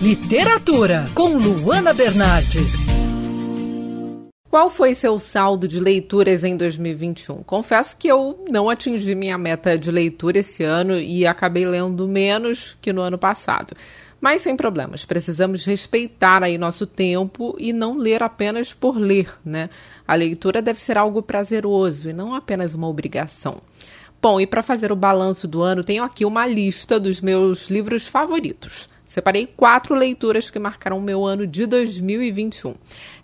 Literatura, com Luana Bernardes. Qual foi seu saldo de leituras em 2021? Confesso que eu não atingi minha meta de leitura esse ano e acabei lendo menos que no ano passado. Mas sem problemas, precisamos respeitar aí nosso tempo e não ler apenas por ler, né? A leitura deve ser algo prazeroso e não apenas uma obrigação. Bom, e para fazer o balanço do ano, tenho aqui uma lista dos meus livros favoritos. Separei quatro leituras que marcaram meu ano de 2021.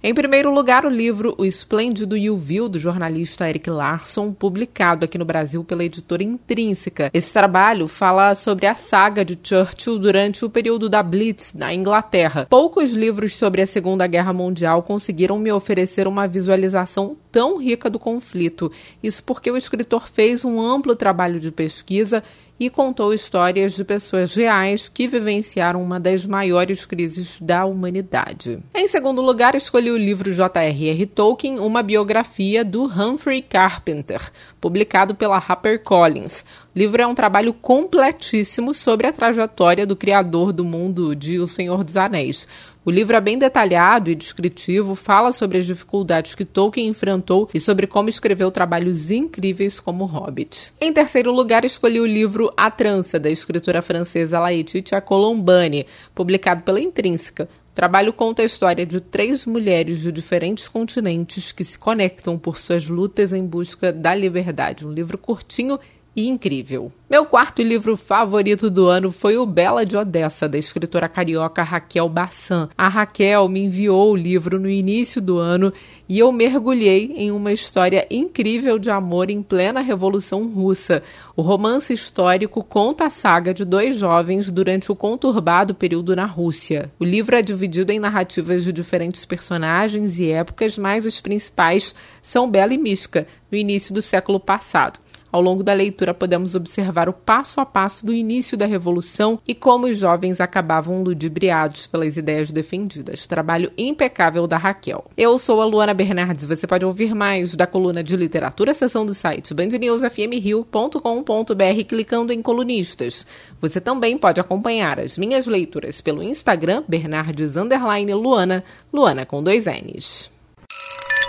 Em primeiro lugar, o livro O Esplêndido e o Vil, do jornalista Eric Larson, publicado aqui no Brasil pela editora Intrínseca. Esse trabalho fala sobre a saga de Churchill durante o período da Blitz, na Inglaterra. Poucos livros sobre a Segunda Guerra Mundial conseguiram me oferecer uma visualização tão rica do conflito. Isso porque o escritor fez um amplo trabalho de pesquisa e contou histórias de pessoas reais que vivenciaram uma das maiores crises da humanidade. Em segundo lugar, escolhi o livro J.R.R. Tolkien, uma biografia do Humphrey Carpenter, publicado pela HarperCollins. O livro é um trabalho completíssimo sobre a trajetória do criador do mundo de O Senhor dos Anéis. O livro é bem detalhado e descritivo, fala sobre as dificuldades que Tolkien enfrentou e sobre como escreveu trabalhos incríveis como Hobbit. Em terceiro lugar, escolhi o livro A Trança, da escritora francesa Laetitia Colombani, publicado pela Intrínseca. O trabalho conta a história de três mulheres de diferentes continentes que se conectam por suas lutas em busca da liberdade. Um livro curtinho e incrível. Meu quarto livro favorito do ano foi O Bela de Odessa, da escritora carioca Raquel Bassan. A Raquel me enviou o livro no início do ano e eu mergulhei em uma história incrível de amor em plena Revolução Russa. O romance histórico conta a saga de dois jovens durante o conturbado período na Rússia. O livro é dividido em narrativas de diferentes personagens e épocas, mas os principais são Bela e Mística, no início do século passado. Ao longo da leitura, podemos observar o passo a passo do início da Revolução e como os jovens acabavam ludibriados pelas ideias defendidas. Trabalho impecável da Raquel. Eu sou a Luana Bernardes. Você pode ouvir mais da coluna de literatura, seção do site bandnewsfmrio.com.br clicando em colunistas. Você também pode acompanhar as minhas leituras pelo Instagram, Bernardes Luana, Luana com dois N's.